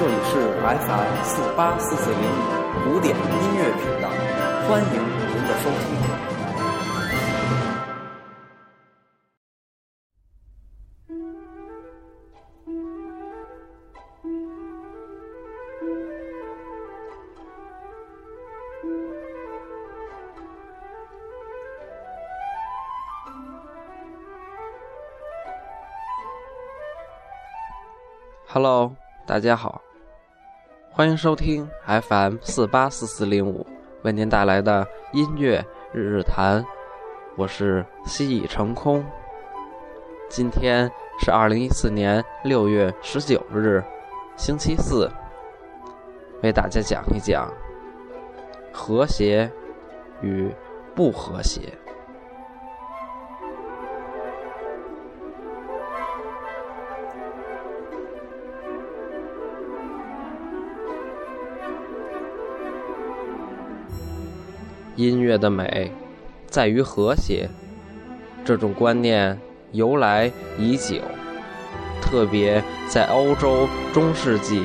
这里是 FM 四八四四零五古典音乐频道，欢迎您的收听。Hello，大家好，欢迎收听 FM 四八四四零五为您带来的音乐日日谈，我是西已成空。今天是二零一四年六月十九日，星期四，为大家讲一讲和谐与不和谐。音乐的美在于和谐，这种观念由来已久，特别在欧洲中世纪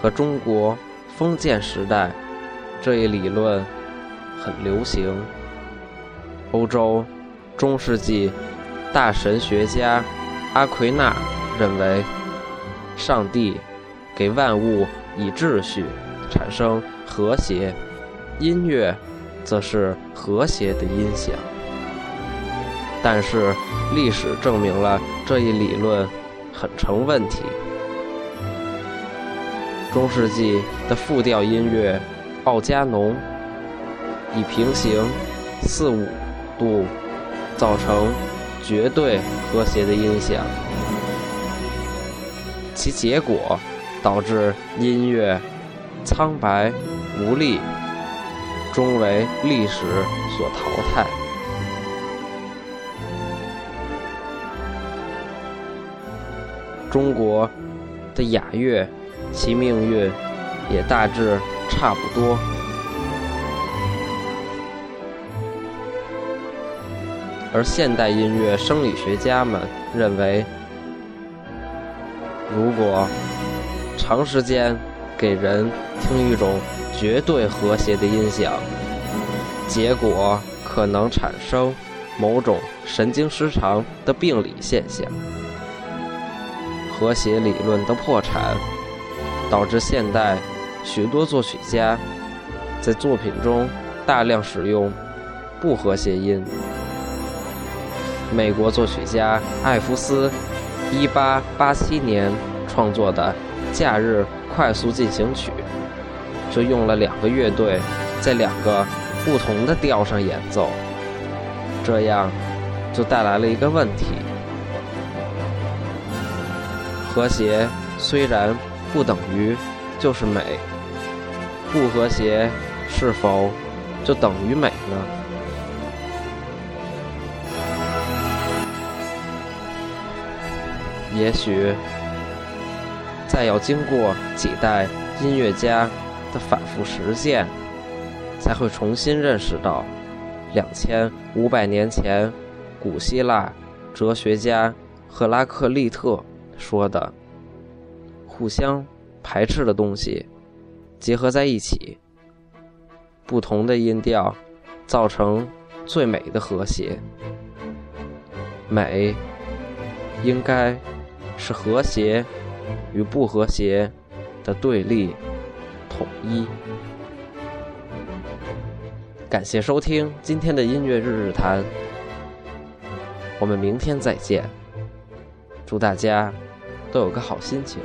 和中国封建时代，这一理论很流行。欧洲中世纪大神学家阿奎那认为，上帝给万物以秩序，产生和谐，音乐。则是和谐的音响，但是历史证明了这一理论很成问题。中世纪的复调音乐奥加农以平行四五度造成绝对和谐的音响，其结果导致音乐苍白无力。终为历史所淘汰。中国的雅乐，其命运也大致差不多。而现代音乐生理学家们认为，如果长时间给人听一种。绝对和谐的音响，结果可能产生某种神经失常的病理现象。和谐理论的破产，导致现代许多作曲家在作品中大量使用不和谐音。美国作曲家艾弗斯1887年创作的《假日快速进行曲》。就用了两个乐队在两个不同的调上演奏，这样就带来了一个问题：和谐虽然不等于就是美，不和谐是否就等于美呢？也许再要经过几代音乐家。的反复实践，才会重新认识到，两千五百年前，古希腊哲学家赫拉克利特说的：“互相排斥的东西结合在一起，不同的音调造成最美的和谐。美应该是和谐与不和谐的对立。”统一。感谢收听今天的音乐日日谈，我们明天再见。祝大家都有个好心情。